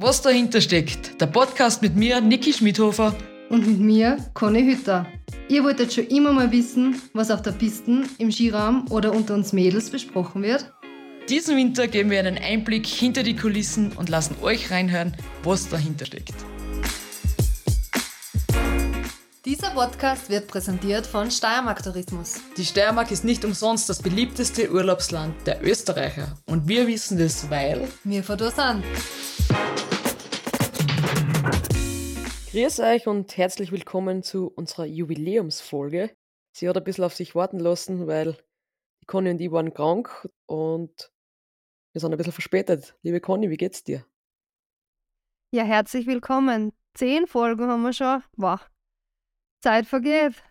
Was dahinter steckt, der Podcast mit mir, Niki Schmidhofer. Und mit mir, Conny Hütter. Ihr wolltet schon immer mal wissen, was auf der Piste, im Skiraum oder unter uns Mädels besprochen wird? Diesen Winter geben wir einen Einblick hinter die Kulissen und lassen euch reinhören, was dahinter steckt. Dieser Podcast wird präsentiert von Steiermark Tourismus. Die Steiermark ist nicht umsonst das beliebteste Urlaubsland der Österreicher. Und wir wissen das, weil wir von da sind. Grüß euch und herzlich willkommen zu unserer Jubiläumsfolge. Sie hat ein bisschen auf sich warten lassen, weil die Conny und ich waren krank und wir sind ein bisschen verspätet. Liebe Conny, wie geht's dir? Ja, herzlich willkommen. Zehn Folgen haben wir schon. Wow, Zeit vergeht.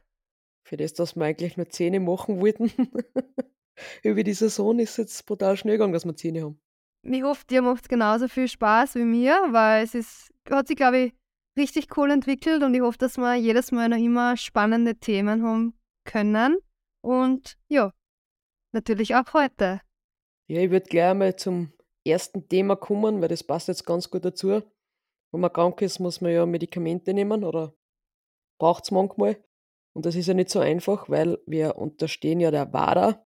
Für das, dass wir eigentlich nur Zähne machen wollten. Über die Saison ist es jetzt brutal schnell gegangen, dass wir Zähne haben. Ich hoffe, dir macht es genauso viel Spaß wie mir, weil es ist, hat sich, glaube ich, richtig cool entwickelt und ich hoffe, dass wir jedes Mal noch immer spannende Themen haben können. Und ja, natürlich auch heute. Ja, ich würde gleich mal zum ersten Thema kommen, weil das passt jetzt ganz gut dazu. Wenn man krank ist, muss man ja Medikamente nehmen oder braucht es manchmal. Und das ist ja nicht so einfach, weil wir unterstehen ja der WADA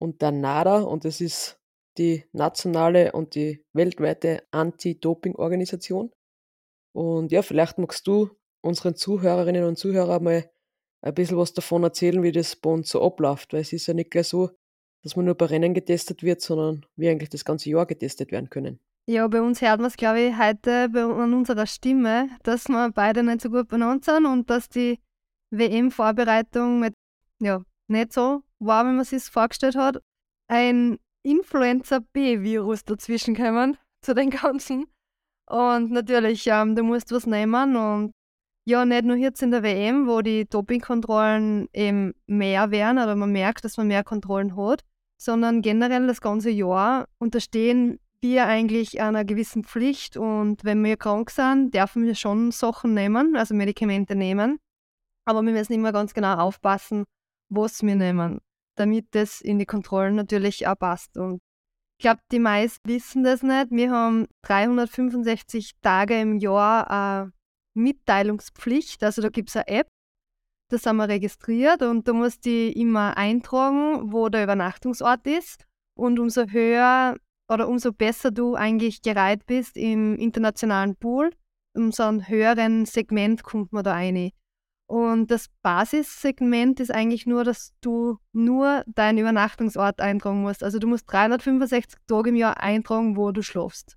und der NADA und das ist die nationale und die weltweite Anti-Doping-Organisation. Und ja, vielleicht magst du unseren Zuhörerinnen und Zuhörern mal ein bisschen was davon erzählen, wie das bei uns so abläuft, weil es ist ja nicht gleich so, dass man nur bei Rennen getestet wird, sondern wir eigentlich das ganze Jahr getestet werden können. Ja, bei uns hört man es, glaube ich, heute an unserer Stimme, dass wir beide nicht so gut benannt sind und dass die WM-Vorbereitung ja, nicht so war, wie man es sich vorgestellt hat. Ein Influenza-B-Virus dazwischen kommen zu den ganzen. Und natürlich, ähm, du musst was nehmen und ja, nicht nur jetzt in der WM, wo die Dopingkontrollen eben mehr werden oder man merkt, dass man mehr Kontrollen hat, sondern generell das ganze Jahr unterstehen wir eigentlich einer gewissen Pflicht und wenn wir krank sind, dürfen wir schon Sachen nehmen, also Medikamente nehmen. Aber wir müssen immer ganz genau aufpassen, was wir nehmen, damit das in die Kontrollen natürlich auch passt. Und ich glaube, die meisten wissen das nicht. Wir haben 365 Tage im Jahr eine Mitteilungspflicht. Also da gibt es eine App, das haben wir registriert und du musst die immer eintragen, wo der Übernachtungsort ist. Und umso höher oder umso besser du eigentlich gereiht bist im internationalen Pool, umso ein höheren Segment kommt man da rein. Und das Basissegment ist eigentlich nur, dass du nur deinen Übernachtungsort eintragen musst. Also du musst 365 Tage im Jahr eintragen, wo du schlafst.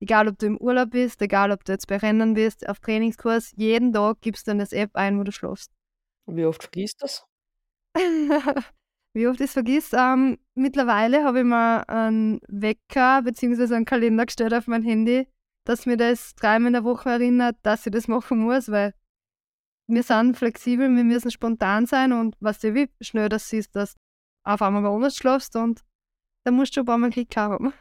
Egal, ob du im Urlaub bist, egal, ob du jetzt bei Rennen bist, auf Trainingskurs, jeden Tag gibst du in das App ein, wo du schlafst. Und wie oft vergisst das? wie oft ich es vergisst. Ähm, mittlerweile habe ich mir einen Wecker bzw. einen Kalender gestellt auf mein Handy, dass mir das dreimal in der Woche erinnert, dass ich das machen muss, weil wir sind flexibel, wir müssen spontan sein und was du, wie schnell das siehst, dass du auf einmal bei uns schlafst und da musst du ein paar Mal Klick haben.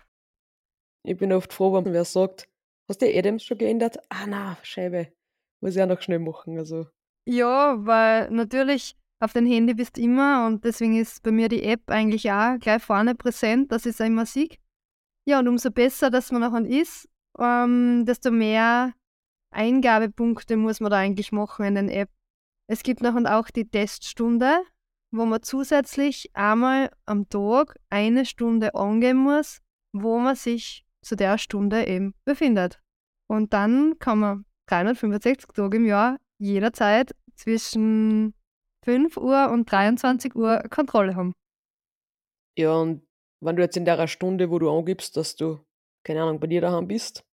Ich bin oft froh, wenn wer sagt, hast du die Adams schon geändert? Ah na, Scheibe. Muss ich auch noch schnell machen. Also. Ja, weil natürlich auf dem Handy bist du immer und deswegen ist bei mir die App eigentlich auch gleich vorne präsent, dass ich es immer sehe. Ja, und umso besser, dass man nachher ist, ähm, desto mehr Eingabepunkte muss man da eigentlich machen in den App. Es gibt nachher auch die Teststunde, wo man zusätzlich einmal am Tag eine Stunde angeben muss, wo man sich zu der Stunde eben befindet. Und dann kann man 365 Tage im Jahr jederzeit zwischen 5 Uhr und 23 Uhr Kontrolle haben. Ja, und wenn du jetzt in der Stunde, wo du angibst, dass du, keine Ahnung, bei dir daheim bist,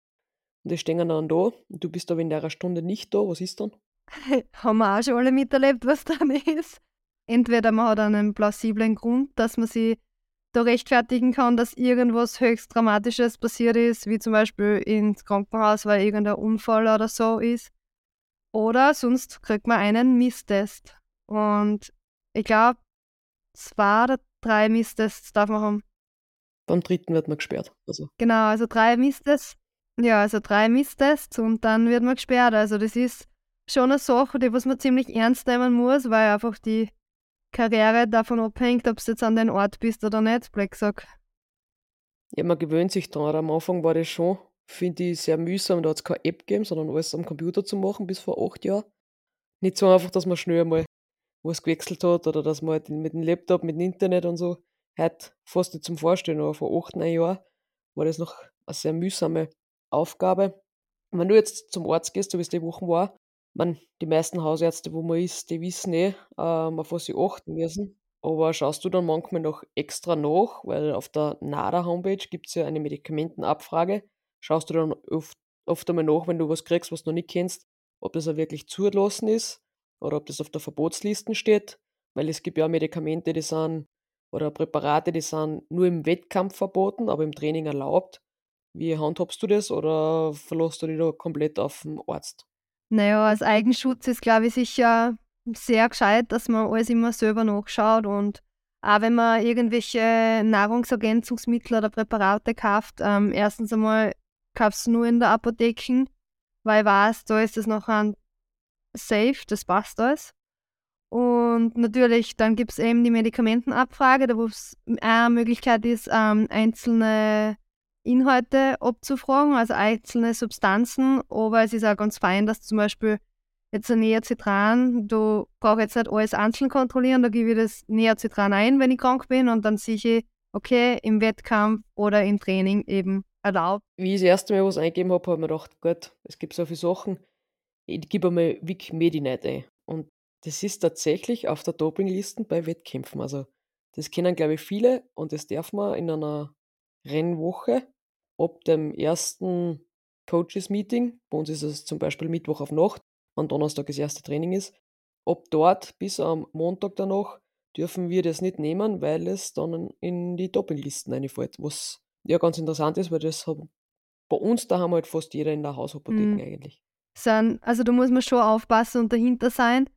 und die stehen dann da, und du bist aber in der Stunde nicht da, was ist dann? haben wir auch schon alle miterlebt, was dann ist. Entweder man hat einen plausiblen Grund, dass man sie da rechtfertigen kann, dass irgendwas höchst Dramatisches passiert ist, wie zum Beispiel ins Krankenhaus, weil irgendein Unfall oder so ist. Oder sonst kriegt man einen Misstest. Und ich glaube, zwei oder drei Misstests darf man haben. Beim dritten wird man gesperrt. Also. Genau, also drei Misstests. Ja, also drei Misstests und dann wird man gesperrt. Also das ist schon eine Sache, die was man ziemlich ernst nehmen muss, weil einfach die Karriere davon abhängt, ob du jetzt an den Ort bist oder nicht, Black Sock. Ja, man gewöhnt sich dran. Am Anfang war das schon finde ich sehr mühsam. Da hat es keine App gegeben, sondern alles am Computer zu machen bis vor acht Jahren. Nicht so einfach, dass man schnell mal was gewechselt hat oder dass man halt mit dem Laptop, mit dem Internet und so, heute fast nicht zum Vorstellen, aber vor acht, neun Jahren war das noch eine sehr mühsame Aufgabe. Wenn du jetzt zum Arzt gehst, so wie es die Wochen war, man, die meisten Hausärzte, wo man ist, die wissen eh, ähm, auf was sie achten müssen. Aber schaust du dann manchmal noch extra nach, weil auf der NADA-Homepage gibt es ja eine Medikamentenabfrage. Schaust du dann oft, oft einmal nach, wenn du was kriegst, was du noch nicht kennst, ob das auch wirklich zugelassen ist oder ob das auf der Verbotsliste steht. Weil es gibt ja Medikamente, die sind, oder Präparate, die sind nur im Wettkampf verboten, aber im Training erlaubt. Wie handhabst du das oder verlässt du dich da komplett auf den Arzt? Naja, als Eigenschutz ist, glaube ich, sicher sehr gescheit, dass man alles immer selber nachschaut und auch wenn man irgendwelche Nahrungsergänzungsmittel oder Präparate kauft, ähm, erstens einmal kaufst du nur in der Apotheke, weil ich weiß, da ist es noch ein safe, das passt alles. Und natürlich, dann gibt es eben die Medikamentenabfrage, da wo es eine Möglichkeit ist, ähm, einzelne Inhalte abzufragen, also einzelne Substanzen, aber es ist auch ganz fein, dass zum Beispiel jetzt ein Neocitran, du brauchst jetzt nicht alles einzeln kontrollieren, da gebe ich das Neocitran ein, wenn ich krank bin und dann sehe ich, okay, im Wettkampf oder im Training eben erlaubt. Wie ich das erste Mal was eingegeben habe, habe ich mir gedacht, Gott, es gibt so viele Sachen, ich gebe einmal Vic Medi-Night ein. Und das ist tatsächlich auf der Dopingliste bei Wettkämpfen. Also das kennen, glaube ich, viele und das darf man in einer Rennwoche ab dem ersten Coaches-Meeting, bei uns ist es zum Beispiel Mittwoch auf Nacht, wenn Donnerstag das erste Training ist, ab dort bis am Montag danach dürfen wir das nicht nehmen, weil es dann in die Dopinglisten reinfällt. Was ja ganz interessant ist, weil das hat bei uns da haben halt fast jeder in der Hausapotheke mhm. eigentlich. Sind, also da muss man schon aufpassen und dahinter sein.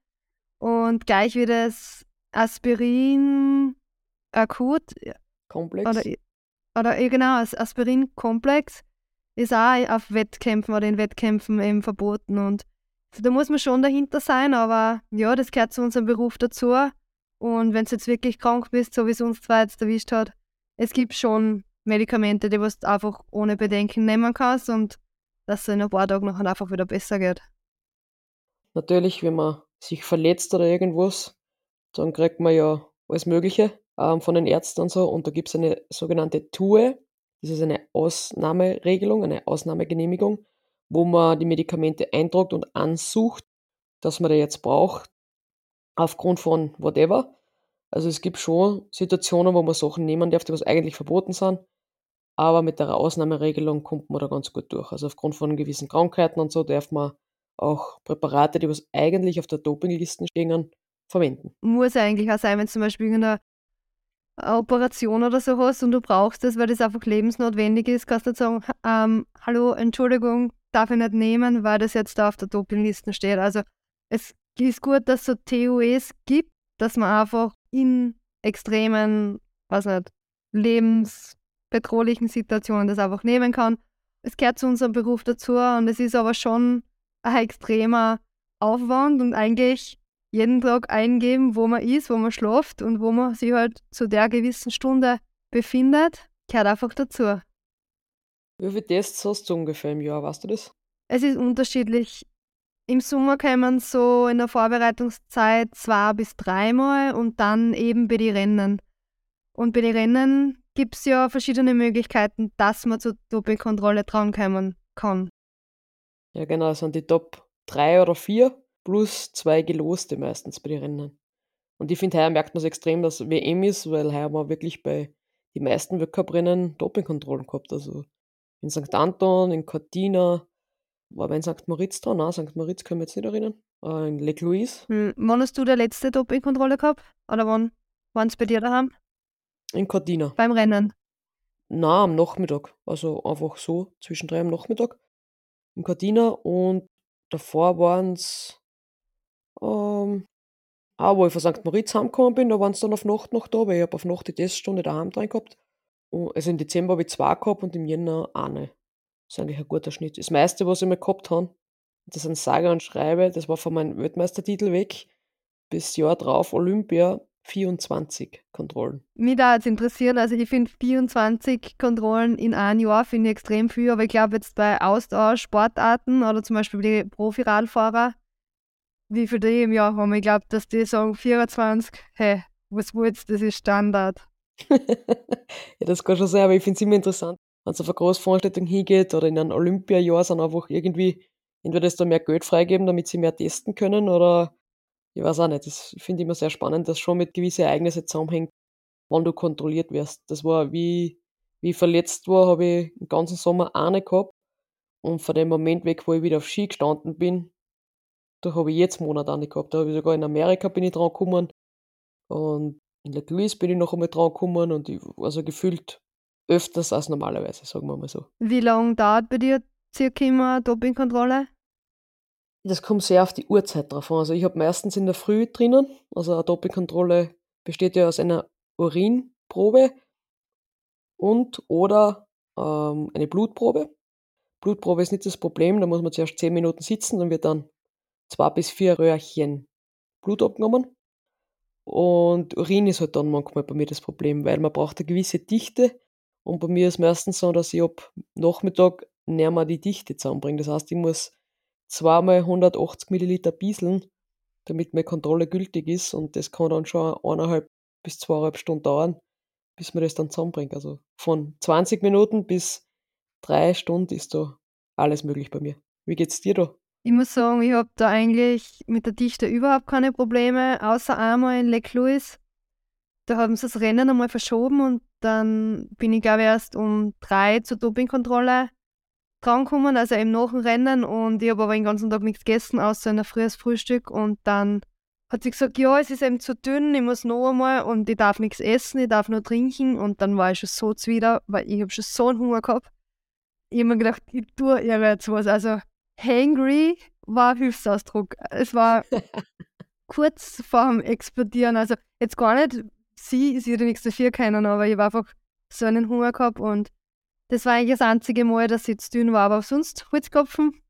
Und gleich wie das Aspirin akut Komplex. Oder, oder genau, das Aspirin-Komplex ist auch auf Wettkämpfen oder in Wettkämpfen eben verboten. Und da muss man schon dahinter sein, aber ja, das gehört zu unserem Beruf dazu. Und wenn du jetzt wirklich krank bist, so wie es uns zwei jetzt erwischt hat, es gibt schon Medikamente, die du einfach ohne Bedenken nehmen kannst und dass es in ein paar Tagen noch einfach wieder besser geht. Natürlich, wenn man sich verletzt oder irgendwas, dann kriegt man ja alles Mögliche ähm, von den Ärzten und so. Und da gibt es eine sogenannte TUE, das ist eine Ausnahmeregelung, eine Ausnahmegenehmigung, wo man die Medikamente eindruckt und ansucht, dass man die jetzt braucht, aufgrund von whatever. Also es gibt schon Situationen, wo man Sachen nehmen darf, die was eigentlich verboten sind, aber mit der Ausnahmeregelung kommt man da ganz gut durch. Also aufgrund von gewissen Krankheiten und so darf man auch Präparate, die was eigentlich auf der Dopingliste stehen, verwenden. Muss eigentlich auch sein, wenn zum Beispiel eine Operation oder so hast und du brauchst es, weil das einfach lebensnotwendig ist, kannst du sagen, ähm, hallo, Entschuldigung, darf ich nicht nehmen, weil das jetzt da auf der Dopingliste steht. Also es ist gut, dass es so TOEs gibt, dass man einfach in extremen, was nicht, lebensbedrohlichen Situationen das einfach nehmen kann. Es gehört zu unserem Beruf dazu und es ist aber schon ein extremer Aufwand und eigentlich jeden Tag eingeben, wo man ist, wo man schläft und wo man sich halt zu der gewissen Stunde befindet, gehört einfach dazu. Wie viele Tests hast du ungefähr im Jahr, weißt du das? Es ist unterschiedlich. Im Sommer kommen so in der Vorbereitungszeit zwei bis dreimal und dann eben bei den Rennen. Und bei den Rennen gibt es ja verschiedene Möglichkeiten, dass man zur Dopingkontrolle kommen kann. Ja, genau, das sind die Top 3 oder 4 plus zwei Geloste meistens bei den Rennen. Und ich finde, heuer merkt man es extrem, dass WM ist, weil heuer haben wir wirklich bei den meisten Weltcup-Rennen Dopingkontrollen gehabt. Also in St. Anton, in Cortina, war in St. Moritz dran? Nein, St. Moritz können wir jetzt nicht erinnern. Äh, in Lake Louise. Hm, wann hast du der letzte Dopingkontrolle gehabt? Oder wann waren es bei dir daheim? In Cortina. Beim Rennen? Na, am Nachmittag. Also einfach so, zwischen drei am Nachmittag in Cortina und davor waren es, ähm, auch wo ich von St. Moritz heimgekommen bin, da waren es dann auf Nacht noch da, weil ich habe auf Nacht die Teststunde daheim drin gehabt. Also im Dezember habe ich zwei gehabt und im Jänner eine. Das ist eigentlich ein guter Schnitt. Das meiste, was ich mal gehabt habe, das sind sage und schreibe, das war von meinem Weltmeistertitel weg, bis Jahr drauf Olympia, 24 Kontrollen. Mich da jetzt interessieren, also ich finde 24 Kontrollen in einem Jahr finde ich extrem viel, aber ich glaube jetzt bei Ausdauersportarten oder zum Beispiel die Profiradfahrer, wie viele die im Jahr haben, ich glaube, dass die sagen 24, hey, was du, das ist Standard. ja, das kann schon sein, aber ich finde es immer interessant, wenn es auf eine Großveranstaltung hingeht oder in ein Olympiajahr sind einfach irgendwie entweder das da mehr Geld freigeben, damit sie mehr testen können oder ich weiß auch nicht. Das finde ich immer sehr spannend, dass schon mit gewissen Ereignissen zusammenhängt, wann du kontrolliert wirst. Das war wie, wie ich verletzt war, habe ich den ganzen Sommer eine gehabt und von dem Moment weg, wo ich wieder auf Ski gestanden bin, da habe ich jetzt Monat eine gehabt. Da habe ich sogar in Amerika bin ich dran gekommen und in Lake Louise bin ich noch einmal dran gekommen und ich, also gefühlt öfters als normalerweise, sagen wir mal so. Wie lange dauert bei dir circa immer Dopingkontrolle? Das kommt sehr auf die Uhrzeit drauf an. Also ich habe meistens in der Früh drinnen, also eine Doppelkontrolle besteht ja aus einer Urinprobe und oder ähm, eine Blutprobe. Blutprobe ist nicht das Problem, da muss man zuerst zehn Minuten sitzen, dann wird dann zwei bis vier Röhrchen Blut abgenommen. Und Urin ist halt dann manchmal bei mir das Problem, weil man braucht eine gewisse Dichte. Und bei mir ist meistens so, dass ich ab Nachmittag näher mal die Dichte zusammenbringe. Das heißt, ich muss zweimal 180 Milliliter bieseln, damit meine Kontrolle gültig ist. Und das kann dann schon eineinhalb bis zweieinhalb Stunden dauern, bis man das dann zusammenbringt. Also von 20 Minuten bis drei Stunden ist da alles möglich bei mir. Wie geht's dir da? Ich muss sagen, ich habe da eigentlich mit der Dichte überhaupt keine Probleme, außer einmal in Lake Louise. Da haben sie das Rennen einmal verschoben und dann bin ich, glaube ich, erst um drei zur Dopingkontrolle drankommen, also eben nach dem Rennen und ich habe aber den ganzen Tag nichts gegessen, außer ein frühes Frühstück und dann hat sie gesagt, ja, es ist eben zu dünn, ich muss noch einmal und ich darf nichts essen, ich darf nur trinken und dann war ich schon so zwider, weil ich habe schon so einen Hunger gehabt. Ich habe mir gedacht, ich tue ihr jetzt was. Also hangry war Hilfsausdruck. Es war kurz vorm Explodieren. Also jetzt gar nicht, sie ist ja nichts dafür können, aber ich war einfach so einen Hunger gehabt und das war eigentlich das einzige Mal, dass ich zu dünn war, aber sonst Holzkopfen.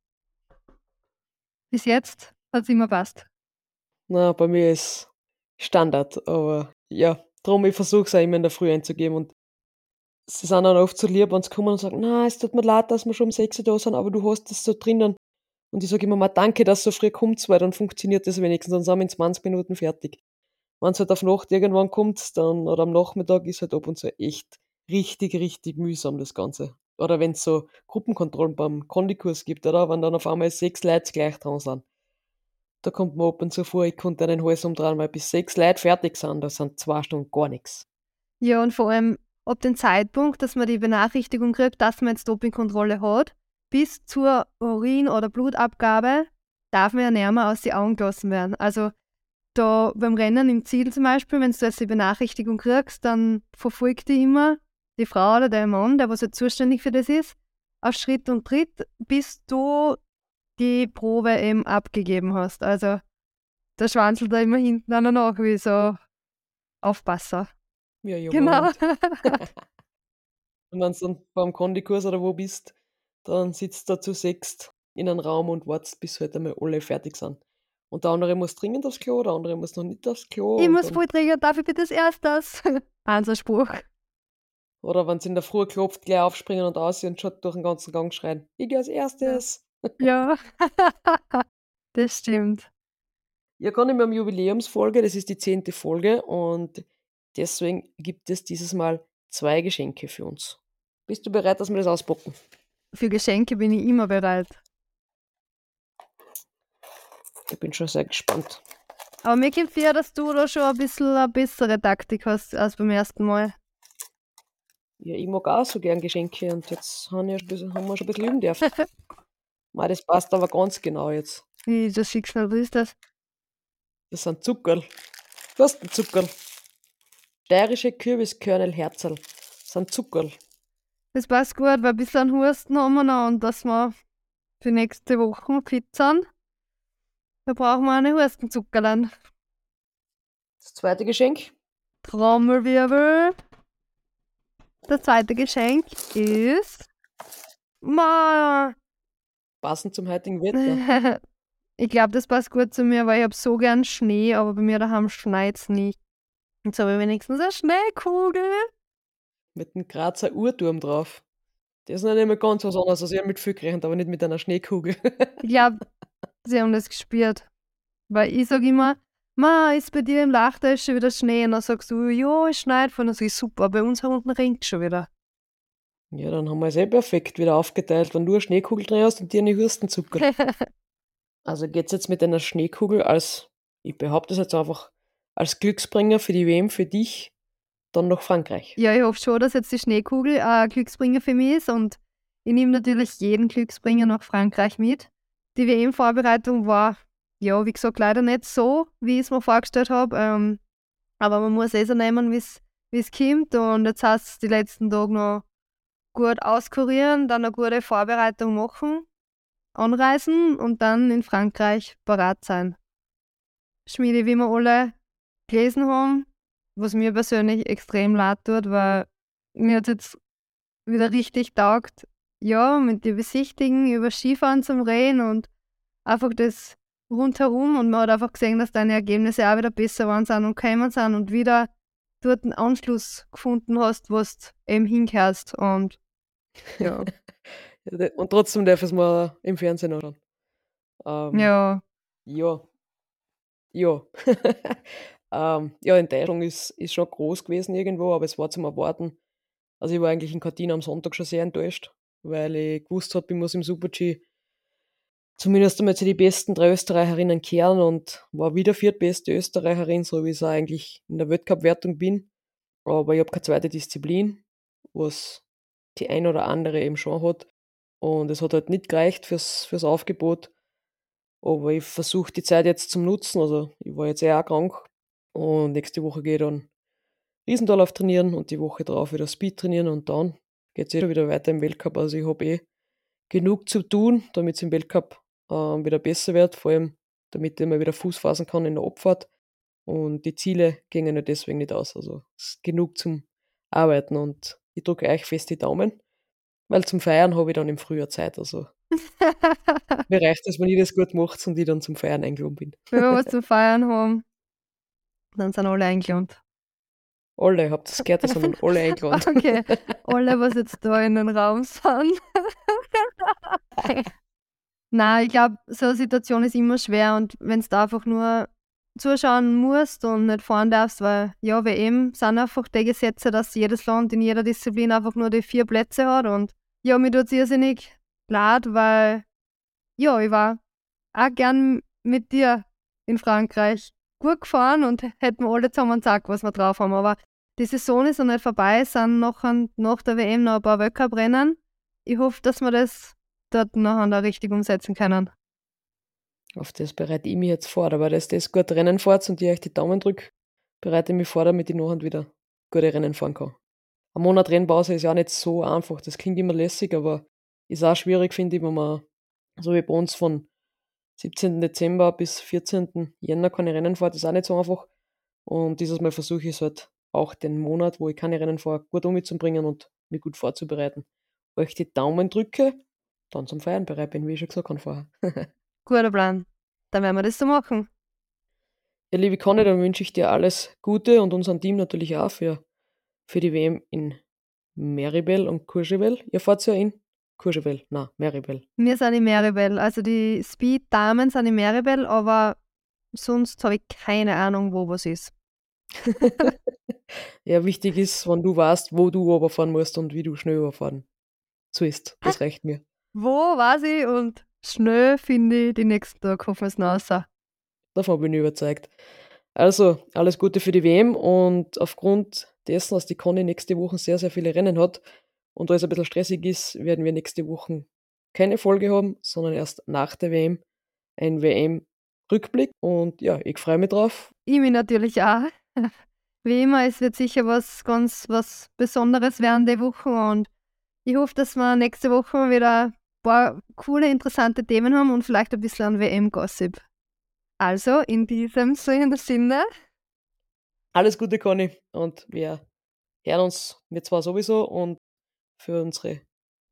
Bis jetzt hat es immer passt. Na, bei mir ist Standard, aber ja, darum ich versuche es auch immer in der Früh einzugeben und sie sind dann oft so lieb, wenn sie kommen und sagen, na, es tut mir leid, dass wir schon um 6 Uhr da sind, aber du hast das so drinnen. Und ich sage immer mal, danke, dass so früh kommt, weil dann funktioniert das wenigstens, dann sind wir in 20 Minuten fertig. Wenn es halt auf Nacht irgendwann kommt, dann, oder am Nachmittag ist halt ab und zu echt richtig, richtig mühsam, das Ganze. Oder wenn es so Gruppenkontrollen beim Kondikurs gibt, oder? Wenn dann auf einmal sechs Leute gleich dran sind. Da kommt man ab und zu vor, ich konnte einen Hals umdrehen, weil bis sechs Leute fertig sind, da sind zwei Stunden gar nichts. Ja, und vor allem ab dem Zeitpunkt, dass man die Benachrichtigung kriegt, dass man jetzt Dopingkontrolle hat, bis zur Urin- oder Blutabgabe darf man ja näher aus den Augen gelassen werden. Also da beim Rennen im Ziel zum Beispiel, wenn du jetzt die Benachrichtigung kriegst, dann verfolgt die immer die Frau oder der Mann, der was jetzt zuständig für das ist, auf Schritt und Tritt, bis du die Probe eben abgegeben hast. Also der schwanzelt da immer hinten an nach wie so Aufpasser. Ja, ja. Genau. Und wenn du dann beim Kondikurs oder wo bist, dann sitzt du zu sechst in einem Raum und wartest, bis halt einmal alle fertig sind. Und der andere muss dringend aufs Klo, der andere muss noch nicht aufs Klo. Ich muss voll dringend, darf ich bitte das erstes? Spruch. Oder wenn sie in der Früh klopft, gleich aufspringen und aussehen und schon durch den ganzen Gang schreien. Ich gehe als erstes. Ja, das stimmt. Ja, gar nicht mehr um Jubiläumsfolge, das ist die zehnte Folge und deswegen gibt es dieses Mal zwei Geschenke für uns. Bist du bereit, dass wir das auspacken? Für Geschenke bin ich immer bereit. Ich bin schon sehr gespannt. Aber mir kommt vor, dass du da schon ein bisschen eine bessere Taktik hast als beim ersten Mal. Ja, ich mag auch so gern Geschenke und jetzt haben wir, schon, ein bisschen üben dürfen. Mei, das passt aber ganz genau jetzt. Wie das Schicksal, was ist das? Das sind Zuckerl. Du hast ein Zuckerl. Steirische Kürbiskörnel Herzl. Das sind Zuckerl. Das passt gut, weil ein bisschen Husten haben wir noch und dass wir für nächste Woche fit sind. Da brauchen wir eine Hustenzuckerlein. Das zweite Geschenk. Trommelwirbel. Das zweite Geschenk ist. Ma. Passend zum heutigen Wetter. ich glaube, das passt gut zu mir, weil ich habe so gern Schnee, aber bei mir daheim schneit es nicht. Jetzt habe ich wenigstens eine Schneekugel. Mit einem Grazer Uhrturm drauf. Das ist nicht immer ganz was anderes. Also ich habe mit viel gerechnet, aber nicht mit einer Schneekugel. ich glaube, sie haben das gespürt. Weil ich sage immer, Ma, ist bei dir im Lachter schon wieder Schnee? Und dann sagst du, ja, es schneit von. Dann sage ich, super, bei uns unten regnet schon wieder. Ja, dann haben wir es eh perfekt wieder aufgeteilt, wenn du eine Schneekugel drin hast und dir eine Hürstenzucker. also geht es jetzt mit einer Schneekugel als, ich behaupte es jetzt einfach, als Glücksbringer für die WM für dich dann nach Frankreich. Ja, ich hoffe schon, dass jetzt die Schneekugel ein Glücksbringer für mich ist und ich nehme natürlich jeden Glücksbringer nach Frankreich mit. Die WM-Vorbereitung war, ja, wie gesagt, leider nicht so, wie ich es mir vorgestellt habe. Ähm, aber man muss eh so nehmen, wie es kommt. Und jetzt heißt es die letzten Tage noch gut auskurieren, dann eine gute Vorbereitung machen, anreisen und dann in Frankreich parat sein. Schmiede, wie wir alle gelesen haben, was mir persönlich extrem leid tut, weil mir hat jetzt wieder richtig taugt, ja, mit den Besichtigen über Skifahren zum Reden und einfach das rundherum und man hat einfach gesehen, dass deine Ergebnisse auch wieder besser waren sind und gekommen sind und wieder dort einen Anschluss gefunden hast, was du eben hinkärst und ja. und trotzdem darf es mal im Fernsehen anschauen. Ähm, ja. Ja. Ja. ähm, ja, Enttäuschung ist, ist schon groß gewesen irgendwo, aber es war zum Erwarten. Also ich war eigentlich in Cortina am Sonntag schon sehr enttäuscht, weil ich gewusst habe, ich muss im Super-G zumindest einmal zu die besten drei Österreicherinnen kehren und war wieder viertbeste Österreicherin, so wie ich es eigentlich in der Weltcup-Wertung bin. Aber ich habe keine zweite Disziplin, was die ein oder andere eben schon hat. Und es hat halt nicht gereicht fürs, fürs Aufgebot. Aber ich versuche die Zeit jetzt zum Nutzen. Also ich war jetzt eher krank. Und nächste Woche gehe ich dann Riesendorlauf trainieren und die Woche drauf wieder Speed trainieren und dann geht es eh wieder weiter im Weltcup. Also ich habe eh genug zu tun, damit es im Weltcup äh, wieder besser wird, vor allem damit ich mal wieder Fuß fassen kann in der Abfahrt. Und die Ziele gingen ja deswegen nicht aus. Also es ist genug zum Arbeiten und ich drücke euch fest die Daumen, weil zum Feiern habe ich dann im Frühjahr Zeit. Also mir reicht es, wenn ich das gut mache und ich dann zum Feiern eingeladen bin. Wenn wir was zum Feiern haben, dann sind alle eingeladen. Alle, habt das gehört, da sind alle eingeladen. okay, alle, was jetzt da in den Raum sind. Nein, ich glaube, so eine Situation ist immer schwer und wenn es da einfach nur zuschauen musst und nicht fahren darfst, weil ja, WM sind einfach die Gesetze, dass jedes Land in jeder Disziplin einfach nur die vier Plätze hat und ja, mir tut es irrsinnig leid, weil ja, ich war auch gern mit dir in Frankreich gut gefahren und hätten alle zusammen gesagt, was wir drauf haben, aber die Saison ist noch nicht vorbei, es sind noch an, nach der WM noch ein paar Weltcup-Rennen. Ich hoffe, dass wir das dort nachher richtig umsetzen können. Auf das bereite ich mich jetzt vor, aber dass das gut Rennen fährt und ich euch die Daumen drücke, bereite ich mich vor, damit ich nachher wieder gute Rennen fahren kann. Ein Monat Rennpause ist ja nicht so einfach. Das klingt immer lässig, aber ist auch schwierig, finde ich, wenn man so wie bei uns von 17. Dezember bis 14. Jänner keine Rennen fährt, ist auch nicht so einfach. Und dieses Mal versuche ich es halt auch den Monat, wo ich keine Rennen fahre, gut umzubringen und mich gut vorzubereiten. Euch die Daumen drücke, dann zum Feiern bereit bin, wie ich schon gesagt habe vorher. Guter Plan. Dann werden wir das so machen. Ja, liebe Conny, dann wünsche ich dir alles Gute und unserem Team natürlich auch für, für die WM in Meribel und Courchevel. Ihr fahrt ja in Courchevel, na, Meribel. Wir sind in Meribel. Also die Speed-Damen sind in Meribel, aber sonst habe ich keine Ahnung, wo was ist. ja, wichtig ist, wenn du weißt, wo du überfahren musst und wie du schnell überfahren. So ist, das reicht mir. Wo war sie und schnell finde ich die nächsten Tage hoffen wir es noch Davon bin ich überzeugt. Also, alles Gute für die WM und aufgrund dessen, dass die Conny nächste Woche sehr, sehr viele Rennen hat und alles ein bisschen stressig ist, werden wir nächste Woche keine Folge haben, sondern erst nach der WM ein WM-Rückblick. Und ja, ich freue mich drauf. Ich mich natürlich auch. Wie immer, es wird sicher was ganz was Besonderes werden die Woche und ich hoffe, dass wir nächste Woche wieder paar coole, interessante Themen haben und vielleicht ein bisschen an WM-Gossip. Also, in diesem Sinne. Alles Gute, Conny. Und wir hören uns, wir zwar sowieso, und für unsere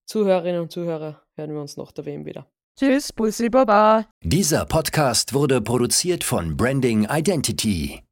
Zuhörerinnen und Zuhörer hören wir uns nach der WM wieder. Tschüss, Bussi Baba. Dieser Podcast wurde produziert von Branding Identity.